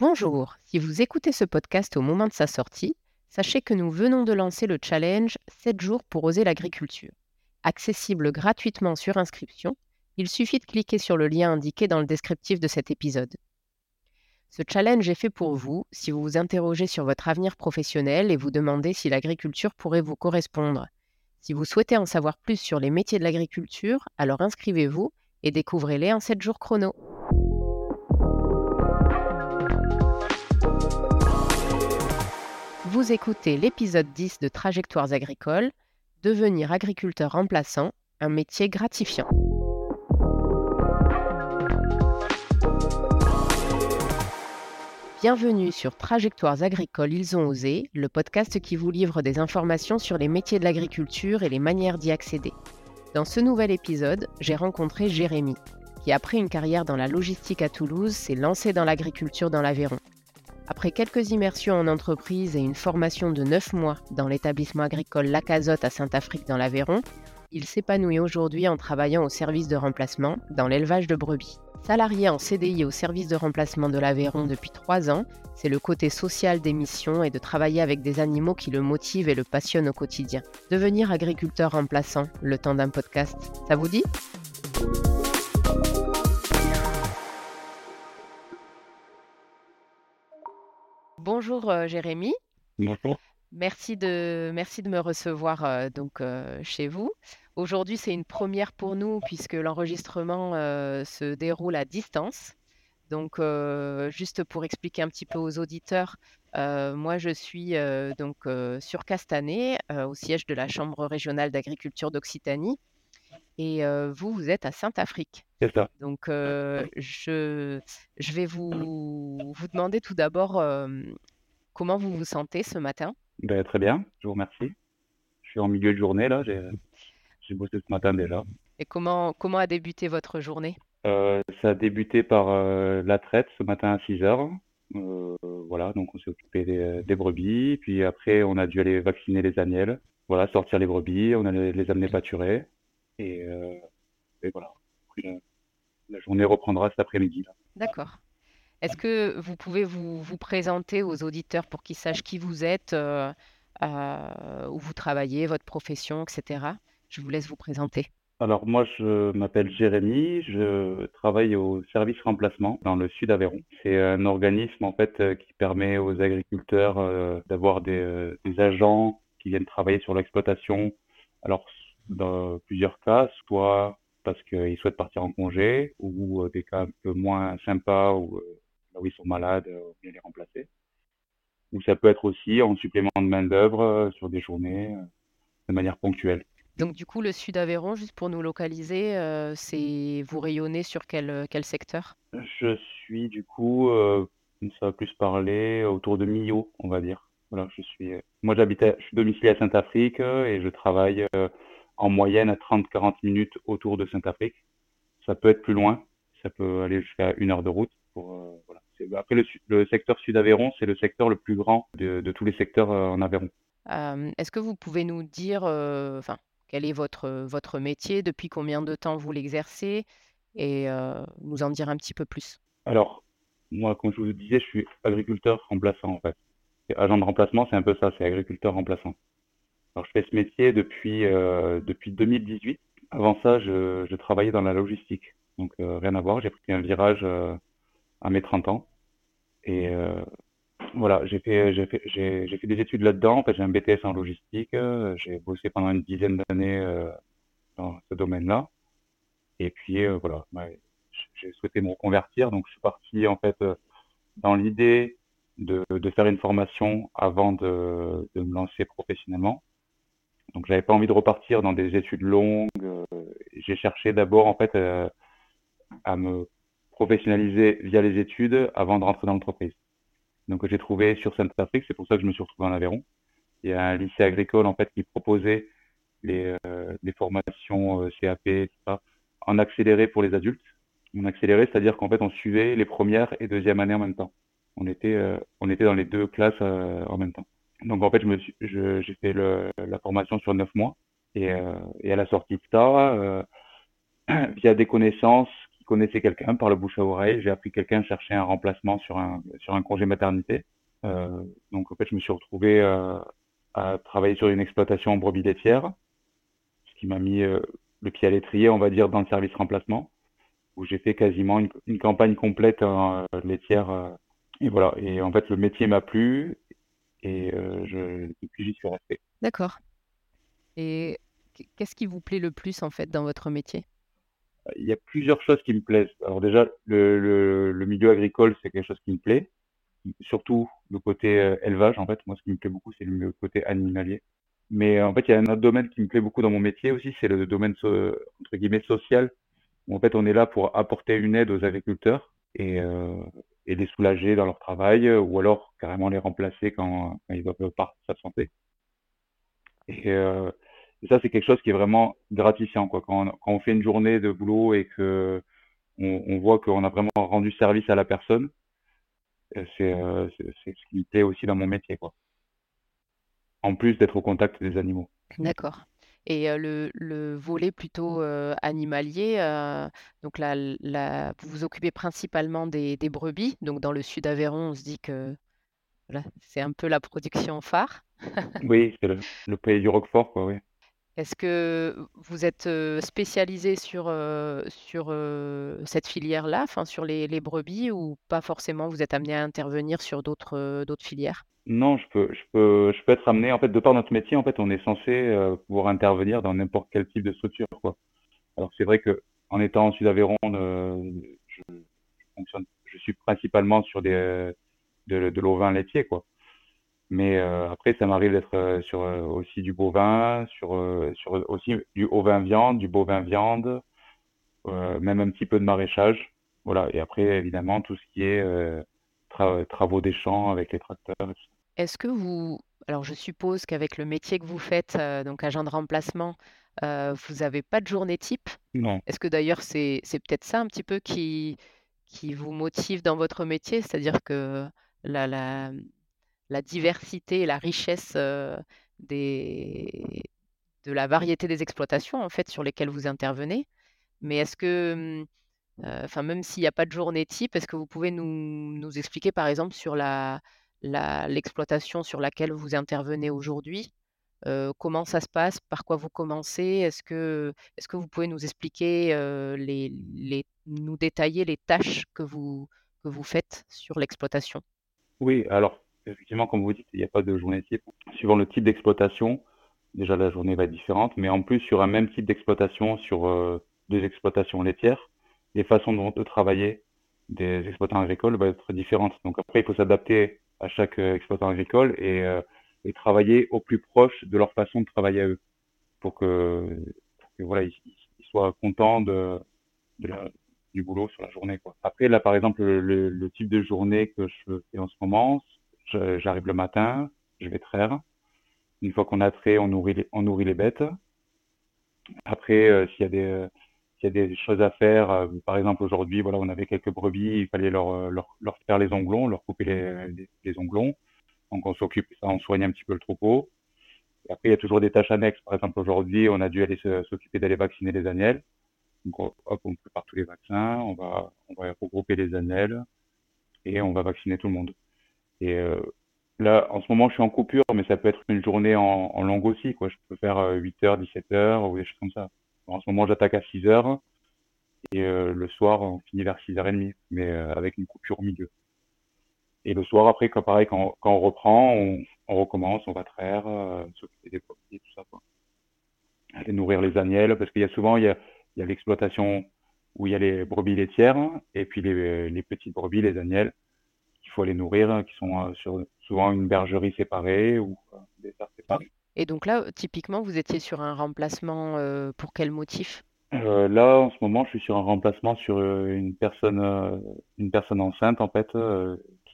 Bonjour, si vous écoutez ce podcast au moment de sa sortie, sachez que nous venons de lancer le challenge 7 jours pour oser l'agriculture. Accessible gratuitement sur inscription, il suffit de cliquer sur le lien indiqué dans le descriptif de cet épisode. Ce challenge est fait pour vous si vous vous interrogez sur votre avenir professionnel et vous demandez si l'agriculture pourrait vous correspondre. Si vous souhaitez en savoir plus sur les métiers de l'agriculture, alors inscrivez-vous et découvrez-les en 7 jours chrono. Vous écoutez l'épisode 10 de Trajectoires agricoles, Devenir agriculteur remplaçant, un métier gratifiant. Bienvenue sur Trajectoires agricoles Ils ont osé, le podcast qui vous livre des informations sur les métiers de l'agriculture et les manières d'y accéder. Dans ce nouvel épisode, j'ai rencontré Jérémy, qui après une carrière dans la logistique à Toulouse s'est lancé dans l'agriculture dans l'Aveyron. Après quelques immersions en entreprise et une formation de 9 mois dans l'établissement agricole Lacazotte à Saint-Afrique dans l'Aveyron, il s'épanouit aujourd'hui en travaillant au service de remplacement dans l'élevage de brebis. Salarié en CDI au service de remplacement de l'Aveyron depuis 3 ans, c'est le côté social des missions et de travailler avec des animaux qui le motive et le passionne au quotidien. Devenir agriculteur remplaçant, le temps d'un podcast, ça vous dit? Bonjour euh, Jérémy. Bonjour. Merci de, merci de me recevoir euh, donc euh, chez vous. Aujourd'hui, c'est une première pour nous puisque l'enregistrement se déroule à distance. Donc, juste pour expliquer un petit peu aux auditeurs, moi, je suis donc sur Castanet, au siège de la Chambre régionale d'agriculture d'Occitanie. Et vous, vous êtes à Saint-Afrique. C'est ça. Donc, je, je vais vous, vous demander tout d'abord comment vous vous sentez ce matin. Ben, très bien, je vous remercie. Je suis en milieu de journée là, j'ai, j'ai bossé ce matin déjà. Et comment, comment a débuté votre journée? Euh, ça a débuté par euh, la traite ce matin à 6 heures. Euh, voilà, donc on s'est occupé des, des brebis, puis après on a dû aller vacciner les agnelles. Voilà, sortir les brebis, on allait les amener pâturer. Et, euh, et voilà, Puis la, la journée reprendra cet après-midi. D'accord. Est-ce que vous pouvez vous, vous présenter aux auditeurs pour qu'ils sachent qui vous êtes, euh, euh, où vous travaillez, votre profession, etc. Je vous laisse vous présenter. Alors moi, je m'appelle Jérémy, je travaille au service remplacement dans le sud Aveyron. C'est un organisme en fait euh, qui permet aux agriculteurs euh, d'avoir des, euh, des agents qui viennent travailler sur l'exploitation. Alors dans plusieurs cas, soit parce qu'ils souhaitent partir en congé ou euh, des cas un peu moins sympas où, euh, là où ils sont malades, euh, on vient les remplacer. Ou ça peut être aussi en supplément de main-d'œuvre sur des journées de manière ponctuelle. Donc du coup, le Sud Aveyron, juste pour nous localiser, euh, c'est vous rayonnez sur quel, quel secteur? Je suis du coup, euh, ça va plus parler autour de Millau, on va dire. Voilà, je suis, euh, moi j'habitais, je suis domicilié à Saint-Afrique euh, et je travaille en moyenne à 30-40 minutes autour de Saint-Afrique. Ça peut être plus loin, ça peut aller jusqu'à une heure de route. Pour, euh, voilà. Après, le, secteur Sud-Aveyron, c'est le secteur le plus grand de, de tous les secteurs euh, en Aveyron. Euh, est-ce que vous pouvez nous dire, enfin, quel est votre, votre métier, depuis combien de temps vous l'exercez et nous en dire un petit peu plus? Alors, moi, comme je vous le disais, je suis agriculteur remplaçant en fait. Agent de remplacement, c'est un peu ça, c'est agriculteur remplaçant. Alors, je fais ce métier depuis, euh, depuis 2018. Avant ça, je, je travaillais dans la logistique. Donc, euh, rien à voir. J'ai pris un virage euh, à mes 30 ans. Et euh, voilà, j'ai fait, j'ai fait, j'ai, j'ai fait des études là-dedans. En fait, j'ai un BTS en logistique. j'ai bossé pendant une dizaine d'années euh, dans ce domaine-là. Et puis, euh, voilà, j'ai souhaité me reconvertir. Donc, je suis parti, en fait, dans l'idée de, de faire une formation avant de, de me lancer professionnellement. Donc, j'avais pas envie de repartir dans des études longues. euh, j'ai cherché d'abord, en fait, euh, à me professionnaliser via les études avant de rentrer dans l'entreprise. Donc, j'ai trouvé sur Saint-Afrique, c'est pour ça que je me suis retrouvé en Aveyron. Il y a un lycée agricole, en fait, qui proposait les, euh, les formations euh, CAP, etc., en accéléré pour les adultes. En accéléré, c'est-à-dire qu'en fait, on suivait les premières et deuxième années en même temps. On était, euh, on était dans les deux classes en même temps. Donc, en fait, je me suis, j'ai fait le, la formation sur neuf mois. Et, euh, et à la sortie de ça, euh, via des connaissances connaissait quelqu'un par le bouche à oreille. J'ai appris quelqu'un chercher un remplacement sur un, sur un congé maternité. Euh, donc en fait, je me suis retrouvé euh, à travailler sur une exploitation en brebis laitière, ce qui m'a mis euh, le pied à l'étrier, on va dire, dans le service remplacement, où j'ai fait quasiment une, une campagne complète en laitière. et voilà. Et en fait, le métier m'a plu je, depuis, j'y suis resté. D'accord. Et qu'est-ce qui vous plaît le plus en fait dans votre métier? Il y a plusieurs choses qui me plaisent. Alors déjà, le, le, milieu agricole, c'est quelque chose qui me plaît. Surtout le côté euh, élevage, en fait. Moi, ce qui me plaît beaucoup, c'est le côté animalier. Mais en fait, il y a un autre domaine qui me plaît beaucoup dans mon métier aussi, c'est le domaine entre guillemets social. Où, en fait, on est là pour apporter une aide aux agriculteurs et, euh, et les soulager dans leur travail, ou alors carrément les remplacer quand, ils doivent pas sa santé. Et, euh, et ça, c'est quelque chose qui est vraiment gratifiant, quoi. Quand on, fait une journée de boulot et que on, on voit qu'on a vraiment rendu service à la personne, euh, euh, c'est c'est ce qui me plaît aussi dans mon métier, quoi. En plus d'être au contact des animaux. D'accord. Et le, le volet plutôt animalier, donc là, là, vous vous occupez principalement des, brebis. Donc dans le sud Aveyron, on se dit que voilà, c'est un peu la production phare. Oui, c'est le, le pays du Roquefort, quoi, oui. Est-ce que vous êtes spécialisé sur, sur cette filière-là, enfin sur les, brebis, ou pas forcément, vous êtes amené à intervenir sur d'autres d'autres filières? Non, je peux, je peux, je peux être amené, en fait, de par notre métier, en fait, on est censé pouvoir intervenir dans n'importe quel type de structure, quoi. Alors c'est vrai que en étant en Sud-Aveyron, je, je je suis principalement sur des, de, de l'ovin laitier, quoi. Mais euh, après, ça m'arrive d'être euh, sur euh, aussi du bovin, sur, sur aussi du ovin viande, du bovin viande, même un petit peu de maraîchage. Voilà. Et après, évidemment, tout ce qui est travaux des champs avec les tracteurs Est-ce que vous, alors je suppose qu'avec le métier que vous faites, donc agent de remplacement, vous n'avez pas de journée type? Non. Est-ce que d'ailleurs c'est c'est peut-être ça un petit peu qui qui vous motive dans votre métier? C'est-à-dire que la la la diversité et la richesse des, de la variété des exploitations en fait sur lesquelles vous intervenez. Mais est-ce que, mmh, enfin même s'il n'y a pas de journée type, est-ce que vous pouvez nous, expliquer par exemple sur l'exploitation sur laquelle vous intervenez aujourd'hui, comment ça se passe, par quoi vous commencez, est-ce que, est-ce que vous pouvez nous expliquer nous détailler les tâches que vous, que vous faites sur l'exploitation? Oui, alors effectivement, comme vous dites, il n'y a pas de journée type. Suivant le type d'exploitation, déjà la journée va être différente, mais en plus sur un même type d'exploitation, sur euh, des exploitations laitières, les façons de travailler des exploitants agricoles vont être différentes. Donc après, il faut s'adapter à chaque euh, exploitant agricole et, euh, et, travailler au plus proche de leur façon de travailler à eux, pour que, voilà, ils, soient contents du boulot sur la journée. Après, là, par exemple, le, le, type de journée que je fais en ce moment, J'arrive le matin, je vais traire. Une fois qu'on a trait, on nourrit les, bêtes. Après, euh, s'il y a des euh, y a des choses à faire, euh, par exemple aujourd'hui, voilà, on avait quelques brebis, il fallait leur, leur, leur faire les onglons, leur couper les, les, onglons. Donc on s'occupe, ça, on soigne un petit peu le troupeau. Après, il y a toujours des tâches annexes. Par exemple, aujourd'hui, on a dû aller s'occuper d'aller vacciner les agnelles. Donc, hop, on prépare tous les vaccins, on va, on va regrouper les agnelles et on va vacciner tout le monde. Et euh, là, en ce moment, je suis en coupure, mais ça peut être une journée en, en longue aussi, quoi. Je peux faire 8h, euh, 17h ou des choses comme ça. En ce moment, j'attaque à 6h et euh, le soir, on finit vers 6h30, mais avec une coupure au milieu. Et le soir, après, quand, pareil, quand, quand on reprend, on, recommence, on va traire, s'occuper des et tout ça. Aller nourrir les agnelles, parce qu'il y a souvent, il y a, il y a l'exploitation où il y a les brebis laitières, et puis les, les petites brebis, les agnelles, faut aller nourrir, hein, qui sont euh, sur souvent une bergerie séparée ou euh, des terres séparées. Et donc là, typiquement, vous étiez sur un remplacement euh, pour quel motif? Là, en ce moment, je suis sur un remplacement sur une personne, une personne enceinte, en fait,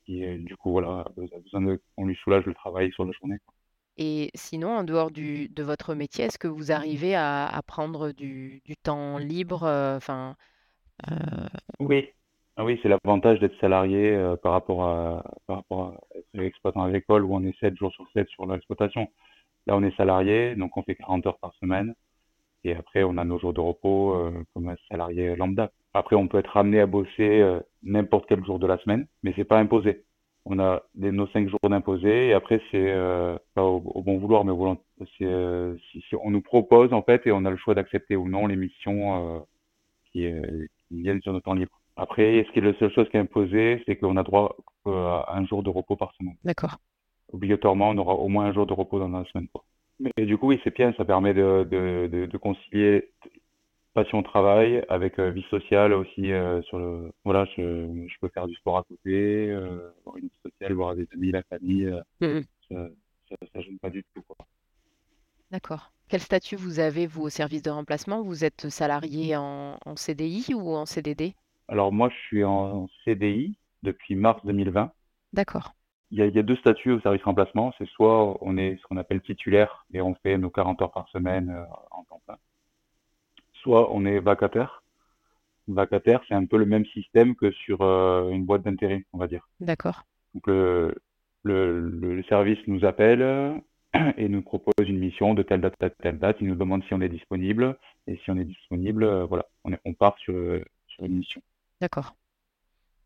qui, du coup, voilà, a besoin de, on lui soulage le travail sur la journée. Et sinon, en dehors du, de votre métier, est-ce que vous arrivez à, à prendre du, du temps libre, enfin, Oui, ah oui, c'est l'avantage d'être salarié euh, par rapport à par rapport à être exploitant agricole où on est 7 jours sur 7 sur l'exploitation. Là, on est salarié, donc on fait 40 heures par semaine Et après, on a nos jours de repos euh, comme un salarié lambda. Après, on peut être amené à bosser euh, n'importe quel jour de la semaine, mais c'est pas imposé. On a nos cinq jours d'imposés et après, c'est pas au, bon vouloir, mais au si, si on nous propose en fait et on a le choix d'accepter ou non les missions qui, qui viennent sur notre temps libre. Après, ce qui est la seule chose qui est imposée, c'est qu'on a droit euh, à un jour de repos par semaine. D'accord. Obligatoirement, on aura au moins un jour de repos dans la semaine. Mais du coup, oui, c'est bien, ça permet de, de, de, de concilier passion travail avec euh, vie sociale aussi euh, sur le voilà je, je peux faire du sport à côté euh, avoir une vie sociale voir des amis la famille euh, Mhm. ça, ça, ça gêne pas du tout quoi. D'accord. Quel statut vous avez, vous, au service de remplacement? Vous êtes salarié en, en CDI ou en CDD? Alors moi je suis en CDI depuis mars 2020 D'accord. il y a, il y a deux statuts au service remplacement c'est soit on est ce qu'on appelle titulaire et on fait nos 40 heures par semaine euh, en temps plein soit on est vacataire vacataire c'est un peu le même système que sur euh, une boîte d'intérim on va dire D'accord. Donc le, le, le- le service nous appelle et nous propose une mission de telle date à telle date. Il nous demande si on est disponible. Et si on est disponible, euh, voilà, on, est- on part sur, sur une mission. D'accord.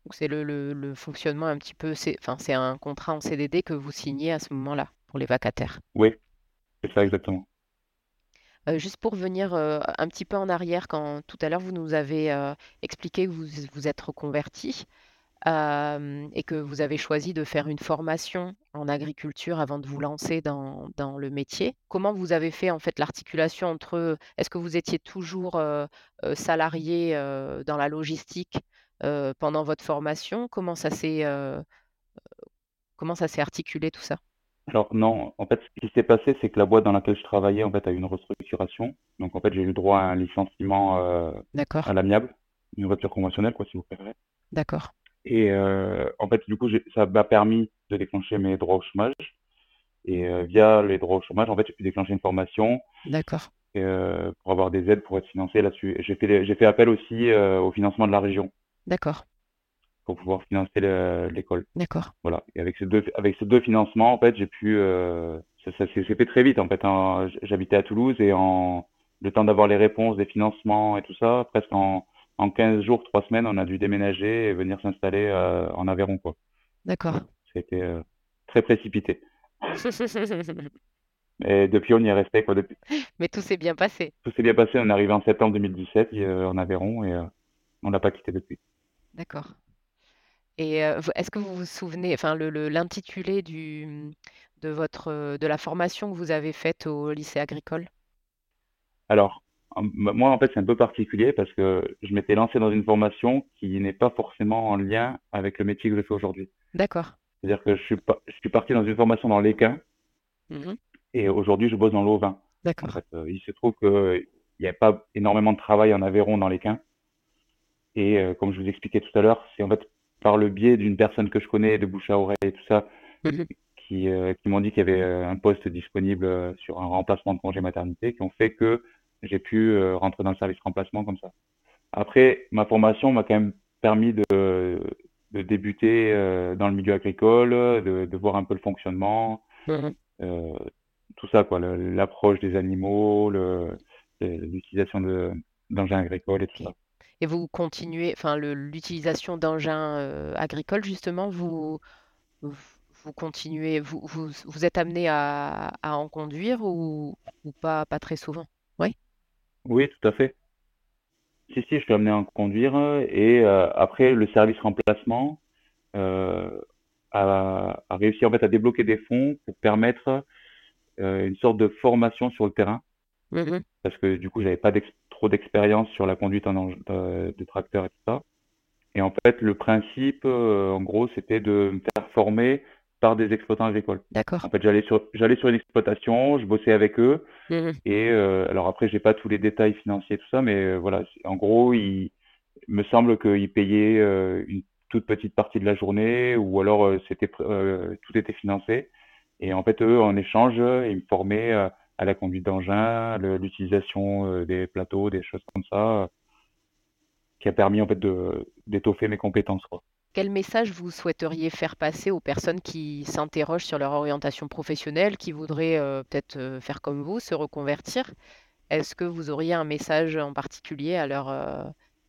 Donc c'est le, le, le fonctionnement un petit peu, c'est, enfin, c'est un contrat en CDD que vous signez à ce moment-là pour les vacataires. Oui, c'est ça exactement. Euh, juste pour revenir euh, un petit peu en arrière, quand tout à l'heure vous nous avez euh, expliqué que vous vous êtes reconverti euh, et que vous avez choisi de faire une formation en agriculture avant de vous lancer dans, dans le métier. Comment vous avez fait en fait l'articulation entre, est-ce que vous étiez toujours euh, salarié euh, dans la logistique pendant votre formation? Comment ça s'est comment ça s'est articulé tout ça? Alors non, en fait, ce qui s'est passé, c'est que la boîte dans laquelle je travaillais, en fait, a eu une restructuration. Donc en fait, j'ai eu droit à un licenciement euh, à l'amiable, une rupture conventionnelle, quoi, si vous préférez. d'accord, Et euh, en fait, du coup, ça m'a permis de déclencher mes droits au chômage. Et euh, via les droits au chômage, en fait, j'ai pu déclencher une formation d'accord, euh, pour avoir des aides pour être financé là-dessus. J'ai fait, j'ai fait appel aussi euh, au financement de la région d'accord, pour pouvoir financer le- l'école. d'accord, Voilà. Et avec ces deux, avec ces deux financements, en fait, j'ai pu, euh, ça, ça s'est s'est fait très vite. En fait, hein. J'habitais à Toulouse et en le temps d'avoir les réponses des financements et tout ça, presque en, en 15 jours, 3 semaines, on a dû déménager et venir s'installer euh, en Aveyron, quoi. d'accord. C'était euh, très précipité. Et depuis, on y est resté, quoi. Depuis, Mais tout s'est bien passé. tout s'est bien passé. On est arrivé en septembre 2017 et, euh, en Aveyron et on l'a pas quitté depuis. D'accord. Et est-ce que vous vous souvenez, enfin, le, le- l'intitulé du, de votre, de la formation que vous avez faite au lycée agricole? Alors, moi, en fait, c'est un peu particulier parce que je m'étais lancé dans une formation qui n'est pas forcément en lien avec le métier que je fais aujourd'hui. D'accord. C'est-à-dire que je suis, pas, je suis parti dans une formation dans l'équin Mhm. et aujourd'hui, je bosse dans l'ovin. En D'accord. fait, euh, il se trouve qu'il n'y a pas énormément de travail en Aveyron dans l'équin. Et euh, comme je vous expliquais tout à l'heure, c'est en fait par le biais d'une personne que je connais, de bouche à oreille et tout ça, qui, euh, qui m'ont dit qu'il y avait un poste disponible sur un remplacement de congé maternité, qui ont fait que j'ai pu euh, rentrer dans le service remplacement comme ça. Après, ma formation m'a quand même permis de, de débuter euh, dans le milieu agricole, de, de voir un peu le fonctionnement, Mhm. euh, tout ça, quoi, l'approche des animaux, l'utilisation de, d'engins agricoles et tout ça. Et vous continuez, enfin, l'utilisation d'engins euh, agricoles, justement, vous, vous vous continuez, vous, vous, vous êtes amené à, à en conduire ou, ou pas, pas très souvent? Oui? Tout à fait. Si, si, je suis amené à en conduire et euh, après le service remplacement euh, a, a réussi en fait à débloquer des fonds pour permettre euh, une sorte de formation sur le terrain parce que du coup j'avais pas trop d'expérience sur la conduite en de, tracteur et tout ça. Et en fait le principe en gros c'était de me faire former par des exploitants agricoles. D'accord. En fait j'allais sur j'allais sur une exploitation, je bossais avec eux Mhm. et euh, alors après, j'ai pas tous les détails financiers, tout ça, mais euh, voilà, en gros, il, me semble qu'ils payaient euh, une toute petite partie de la journée, ou alors euh, c'était euh, tout était financé. Et en fait, eux, en échange, ils me formaient à la conduite d'engins, le- l'utilisation des plateaux, des choses comme ça, qui a permis en fait de d'étoffer mes compétences, quoi. Quel message vous souhaiteriez faire passer aux personnes qui s'interrogent sur leur orientation professionnelle, qui voudraient euh, peut-être euh, faire comme vous, se reconvertir? Est-ce que vous auriez un message en particulier à leur,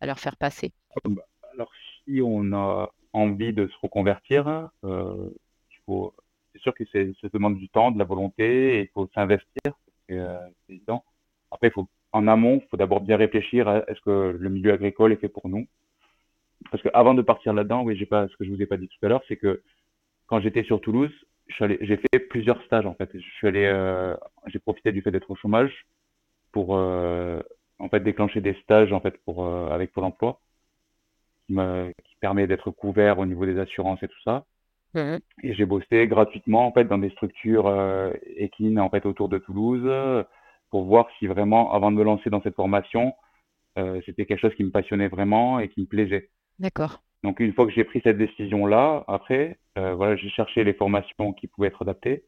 leur faire passer? Bah, Alors, si on a envie de se reconvertir, euh, faut, c'est sûr que ça demande du temps, de la volonté, et il faut s'investir, en amont, il faut d'abord bien réfléchir à est-ce que le milieu agricole est fait pour nous? Parce que avant de partir là-dedans, oui, j'ai pas, ce que je vous ai pas dit tout à l'heure, c'est que quand j'étais sur Toulouse, j'ai fait plusieurs stages en fait. Je suis allé, euh, j'ai profité du fait d'être au chômage pour euh, en fait déclencher des stages en fait pour euh, avec Pôle Emploi qui, me, qui permet d'être couvert au niveau des assurances et tout ça. Mmh. Et j'ai bossé gratuitement en fait dans des structures équines en fait autour de Toulouse pour voir si vraiment avant de me lancer dans cette formation, c'était quelque chose qui me passionnait vraiment et qui me plaisait. D'accord. Donc une fois que j'ai pris cette décision-là, après, euh, voilà, j'ai cherché les formations qui pouvaient être adaptées.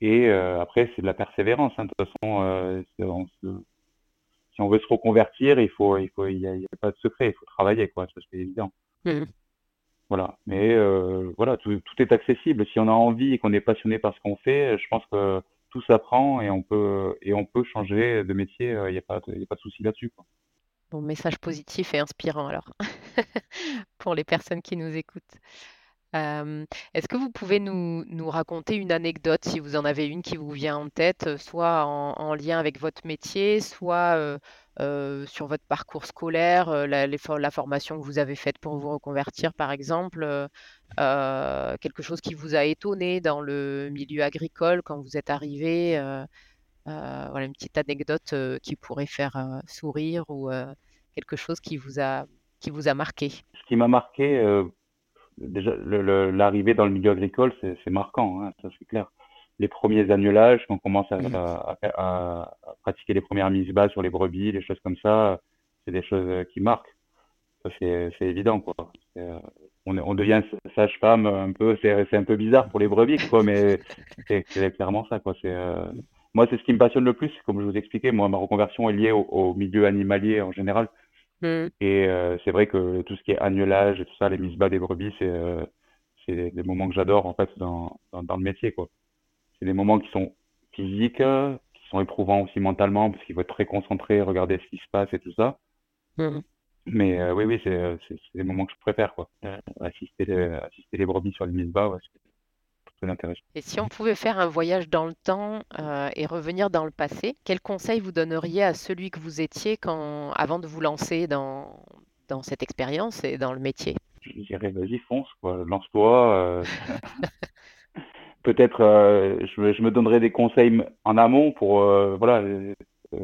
Et euh, après, c'est de la persévérance. Hein. De toute façon, euh, si on veut se reconvertir, il faut, il faut, il y a, pas de secret, il faut travailler, quoi. Ça c'est évident. Mmh. Voilà. Mais voilà, tout, tout, est accessible. Si on a envie et qu'on est passionné par ce qu'on fait, je pense que tout s'apprend et on peut et on peut changer de métier. Il n'y a pas, il y a pas de souci là-dessus. Quoi message positif et inspirant alors, pour les personnes qui nous écoutent. est-ce que vous pouvez nous, raconter une anecdote, si vous en avez une qui vous vient en tête, soit en, lien avec votre métier, soit sur votre parcours scolaire, la, formation que vous avez faite pour vous reconvertir, par exemple, quelque chose qui vous a étonné dans le milieu agricole quand vous êtes arrivé euh, voilà, une petite anecdote euh, qui pourrait faire euh, sourire ou quelque chose qui vous a, qui vous a marqué. Ce qui m'a marqué, déjà, l'arrivée dans le milieu agricole, c'est marquant, hein, ça c'est clair. Les premiers annulages, quand on commence à, à, pratiquer les premières mises bas sur les brebis, les choses comme ça, c'est des choses qui marquent. C'est évident, quoi. on, on, devient sage-femme un peu, c'est un peu bizarre pour les brebis, quoi, mais c'est clairement ça, quoi. C'est moi, c'est ce qui me passionne le plus, comme je vous expliquais. Moi, ma reconversion est liée au, milieu animalier en général. Mm. Et euh, c'est vrai que tout ce qui est agnelage et tout ça, les mises bas des brebis, c'est euh, des moments que j'adore en fait dans, dans, le métier. quoi. C'est des moments qui sont physiques, qui sont éprouvants aussi mentalement, parce qu'il faut être très concentré, regarder ce qui se passe et tout ça. Mm. Mais euh, oui, oui, c'est des moments que je préfère. quoi. assister, assister les brebis sur les mises bas, ouais, et si on pouvait faire un voyage dans le temps euh, et revenir dans le passé, quel conseil vous donneriez à celui que vous étiez quand, avant de vous lancer dans, dans cette expérience et dans le métier? Je dirais, vas-y, fonce, lance-toi. Euh. Peut-être, euh, je, je, me donnerais des conseils en amont pour, voilà,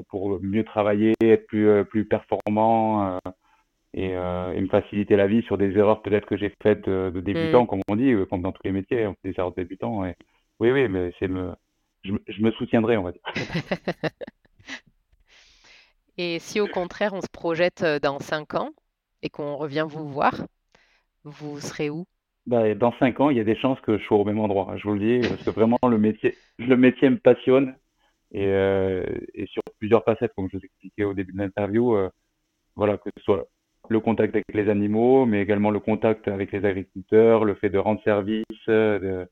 pour mieux travailler, être plus, plus performant et, euh, et, me faciliter la vie sur des erreurs peut-être que j'ai faites de, de débutant, mm. comme on dit, euh, comme dans tous les métiers, on fait des erreurs de débutant. Et... Oui, oui, mais c'est me... Je, je, me soutiendrai, on va dire. et si au contraire on se projette euh, dans 5 ans et qu'on revient vous voir, vous serez où? Bah, Dans 5 ans, il y a des chances que je sois au même endroit, hein, je vous le dis, parce que vraiment le métier, le métier me passionne et, euh, et sur plusieurs facettes, comme je vous expliquais au début de l'interview, euh, voilà, que ce soit le contact avec les animaux, mais également le contact avec les agriculteurs, le fait de rendre service. Euh,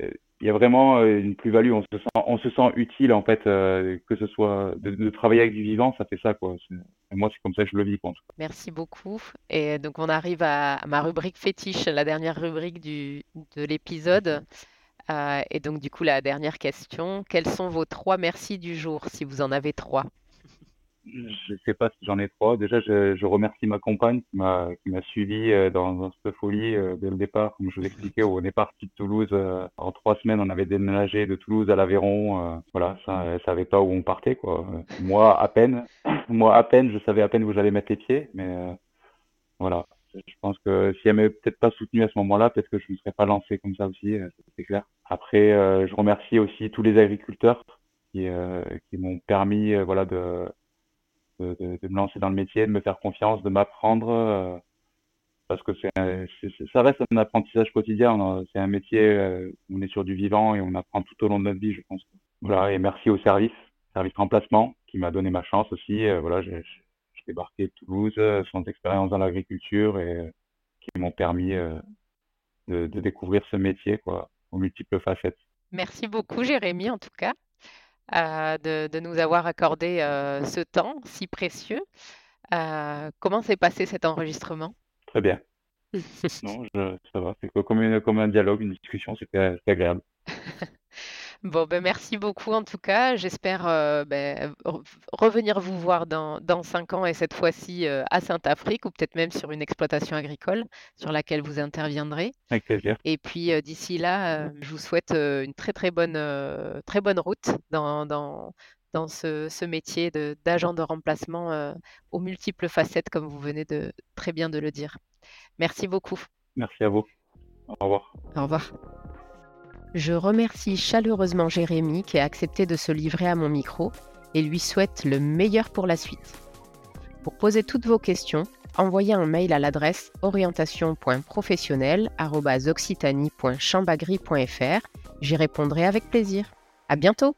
euh, il y a vraiment euh, une plus-value. On se sent, on se sent utile en fait, que ce soit de, travailler avec du vivant, ça fait ça quoi. Moi, c'est comme ça que je le vis. Merci beaucoup. Et donc on arrive à, ma rubrique fétiche, la dernière rubrique du, de l'épisode. et donc du coup la dernière question, quels sont vos trois merci du jour, si vous en avez trois? Je sais pas si j'en ai trois. Déjà, je, je remercie ma compagne qui m'a qui m'a suivi euh, dans, dans, cette folie euh, dès le départ. Comme je vous expliquais, on est parti de Toulouse. Euh, en trois semaines, on avait déménagé de Toulouse à l'Aveyron. voilà, ça, elle savait pas où on partait, quoi. moi, à peine. moi, à peine, je savais à peine où j'allais mettre les pieds. Mais voilà. Je pense que si elle m'avait peut-être pas soutenu à ce moment-là, peut-être que je ne serais pas lancé comme ça aussi, c'est clair. Après, je remercie aussi tous les agriculteurs qui, qui m'ont permis, voilà, de de, me lancer dans le métier, de me faire confiance, de m'apprendre, euh, parce que ça reste un apprentissage quotidien. C'est un métier euh, où on est sur du vivant et on apprend tout au long de notre vie, je pense. Voilà, et merci au service, service remplacement, qui m'a donné ma chance aussi. Euh, voilà, j'ai, débarqué de Toulouse sans expérience dans l'agriculture et qui m'ont permis de, de, découvrir ce métier, quoi, aux multiples facettes. Merci beaucoup, Jérémy, en tout cas. De, nous avoir accordé ce temps si précieux. comment s'est passé cet enregistrement? Très bien. non, ça va. C'est comme, comme un dialogue, une discussion, c'était agréable. Bon, ben merci beaucoup en tout cas. J'espère euh, ben, revenir vous voir dans, dans cinq ans et cette fois-ci euh, à Saint-Afrique ou peut-être même sur une exploitation agricole sur laquelle vous interviendrez. Avec plaisir. Et puis euh, d'ici là, je vous souhaite une très très bonne, très bonne route dans, dans, dans ce, ce métier d'agent de, remplacement aux multiples facettes comme vous venez de très bien de le dire. Merci beaucoup. Merci à vous. Au revoir. Au revoir. Je remercie chaleureusement Jérémy qui a accepté de se livrer à mon micro et lui souhaite le meilleur pour la suite. Pour poser toutes vos questions, envoyez un mail à l'adresse orientation.professionnel.occitanie.chambagri.fr. J'y répondrai avec plaisir. À bientôt!